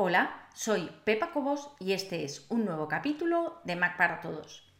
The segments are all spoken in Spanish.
Hola, soy Pepa Cobos y este es un nuevo capítulo de Mac para Todos.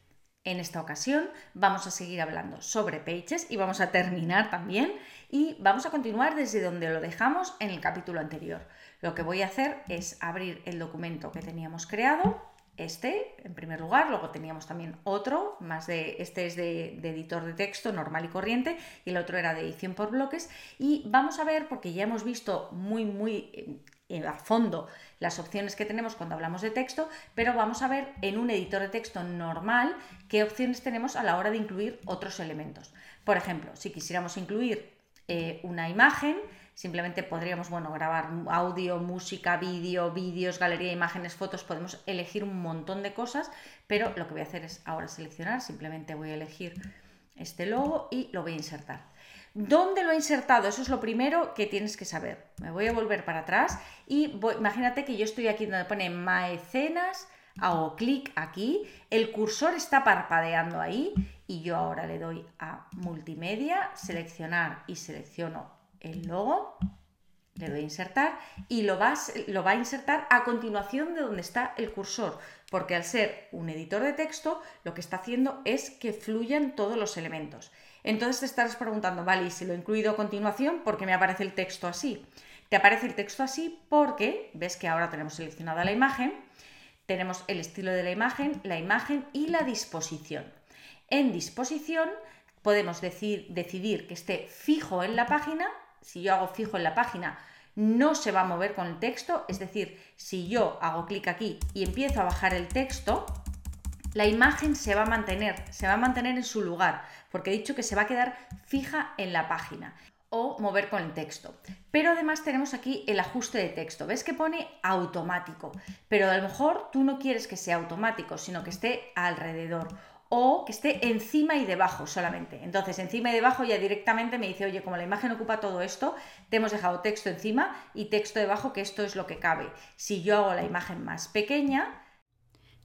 En esta ocasión vamos a seguir hablando sobre Pages y vamos a terminar también y vamos a continuar desde donde lo dejamos en el capítulo anterior. Lo que voy a hacer es abrir el documento que teníamos creado, este en primer lugar, luego teníamos también otro, más de este es de, de editor de texto normal y corriente y el otro era de edición por bloques y vamos a ver porque ya hemos visto muy muy a fondo las opciones que tenemos cuando hablamos de texto, pero vamos a ver en un editor de texto normal qué opciones tenemos a la hora de incluir otros elementos. Por ejemplo, si quisiéramos incluir eh, una imagen, simplemente podríamos bueno, grabar audio, música, vídeo, vídeos, galería de imágenes, fotos, podemos elegir un montón de cosas, pero lo que voy a hacer es ahora seleccionar, simplemente voy a elegir este logo y lo voy a insertar. ¿Dónde lo he insertado? Eso es lo primero que tienes que saber. Me voy a volver para atrás y imagínate que yo estoy aquí donde pone Maecenas, hago clic aquí, el cursor está parpadeando ahí y yo ahora le doy a multimedia, seleccionar y selecciono el logo, le doy a insertar y lo, lo va a insertar a continuación de donde está el cursor, porque al ser un editor de texto lo que está haciendo es que fluyan todos los elementos. Entonces te estarás preguntando, vale, ¿y si lo he incluido a continuación, por qué me aparece el texto así? Te aparece el texto así porque ves que ahora tenemos seleccionada la imagen, tenemos el estilo de la imagen, la imagen y la disposición. En disposición podemos decidir que esté fijo en la página. Si yo hago fijo en la página, no se va a mover con el texto. Es decir, si yo hago clic aquí y empiezo a bajar el texto, la imagen se va a mantener, se va a mantener en su lugar, porque he dicho que se va a quedar fija en la página o mover con el texto. Pero además tenemos aquí el ajuste de texto. ¿Ves que pone automático? Pero a lo mejor tú no quieres que sea automático, sino que esté alrededor o que esté encima y debajo solamente. Entonces, encima y debajo ya directamente me dice, oye, como la imagen ocupa todo esto, te hemos dejado texto encima y texto debajo, que esto es lo que cabe. Si yo hago la imagen más pequeña,